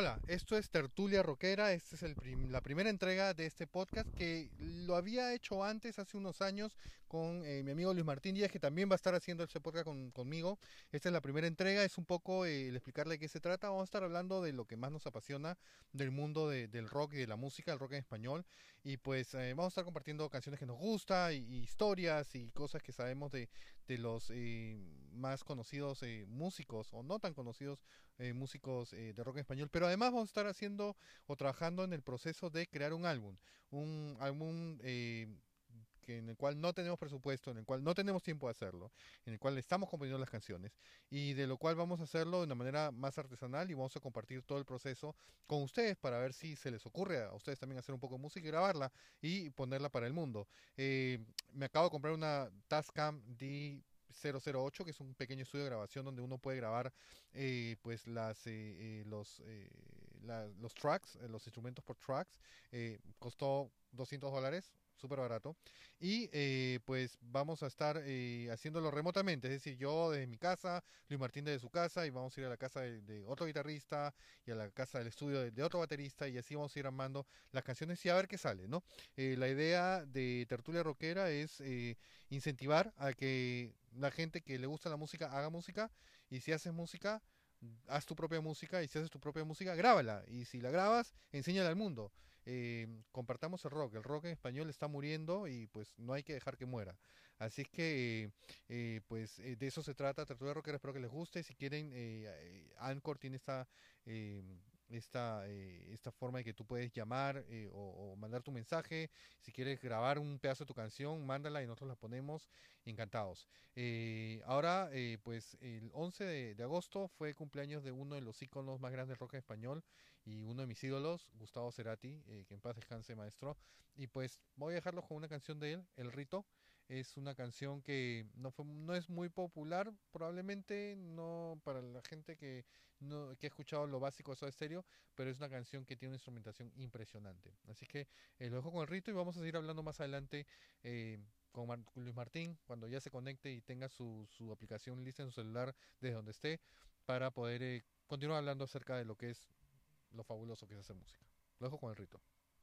Hola, esto es Tertulia Rockera, esta es el prim- la primera entrega de este podcast que lo había hecho antes, hace unos años, con eh, mi amigo Luis Martín Díaz, que también va a estar haciendo este podcast con- conmigo. Esta es la primera entrega, es un poco eh, el explicarle de qué se trata. Vamos a estar hablando de lo que más nos apasiona del mundo de- del rock y de la música, el rock en español. Y pues eh, vamos a estar compartiendo canciones que nos gusta, y, y historias y cosas que sabemos de, de los eh, más conocidos eh, músicos o no tan conocidos eh, músicos eh, de rock español, pero además vamos a estar haciendo o trabajando en el proceso de crear un álbum, un álbum eh, que en el cual no tenemos presupuesto, en el cual no tenemos tiempo de hacerlo, en el cual estamos componiendo las canciones y de lo cual vamos a hacerlo de una manera más artesanal y vamos a compartir todo el proceso con ustedes para ver si se les ocurre a ustedes también hacer un poco de música y grabarla y ponerla para el mundo. Eh, me acabo de comprar una Tascam D 008 que es un pequeño estudio de grabación donde uno puede grabar eh, pues las eh, eh, los eh, la- los tracks eh, los instrumentos por tracks eh, costó 200 dólares súper barato y eh, pues vamos a estar eh, haciéndolo remotamente. Es decir yo desde mi casa Luis Martín desde su casa y vamos a ir a la casa de, otro guitarrista y a la casa del estudio de, de otro baterista y así vamos a ir armando las canciones y a ver qué sale no Eh, la idea de Tertulia Rockera es eh, incentivar a que la gente que le gusta la música haga música y si haces música, haz tu propia música y si haces tu propia música, grábala. Y si la grabas, enséñala al mundo. Eh, compartamos el rock, el rock en español está muriendo y pues no hay que dejar que muera. Así es que eh, eh, pues eh, de eso se trata, Tertulia Rockera, espero que les guste. Si quieren, eh, Anchor tiene esta... esta, eh, esta forma de que tú puedes llamar eh, o, mandar tu mensaje. Si quieres grabar un pedazo de tu canción, mándala y nosotros la ponemos encantados. Eh, ahora, eh, pues el 11 de, agosto fue cumpleaños de uno de los íconos más grandes del rock español y uno de mis ídolos, Gustavo Cerati, eh, que en paz descanse maestro. Y pues voy a dejarlo con una canción de él, El Rito. Es una canción que no, fue, no es muy popular, probablemente no para la gente que, no, que ha escuchado lo básico de Soda Stereo, pero es una canción que tiene una instrumentación impresionante. Así que eh, lo dejo con el rito y vamos a seguir hablando más adelante eh, con Luis Martín cuando ya se conecte y tenga su, su aplicación lista en su celular desde donde esté para poder eh, continuar hablando acerca de lo que es lo fabuloso que es hacer música. Lo dejo con el rito.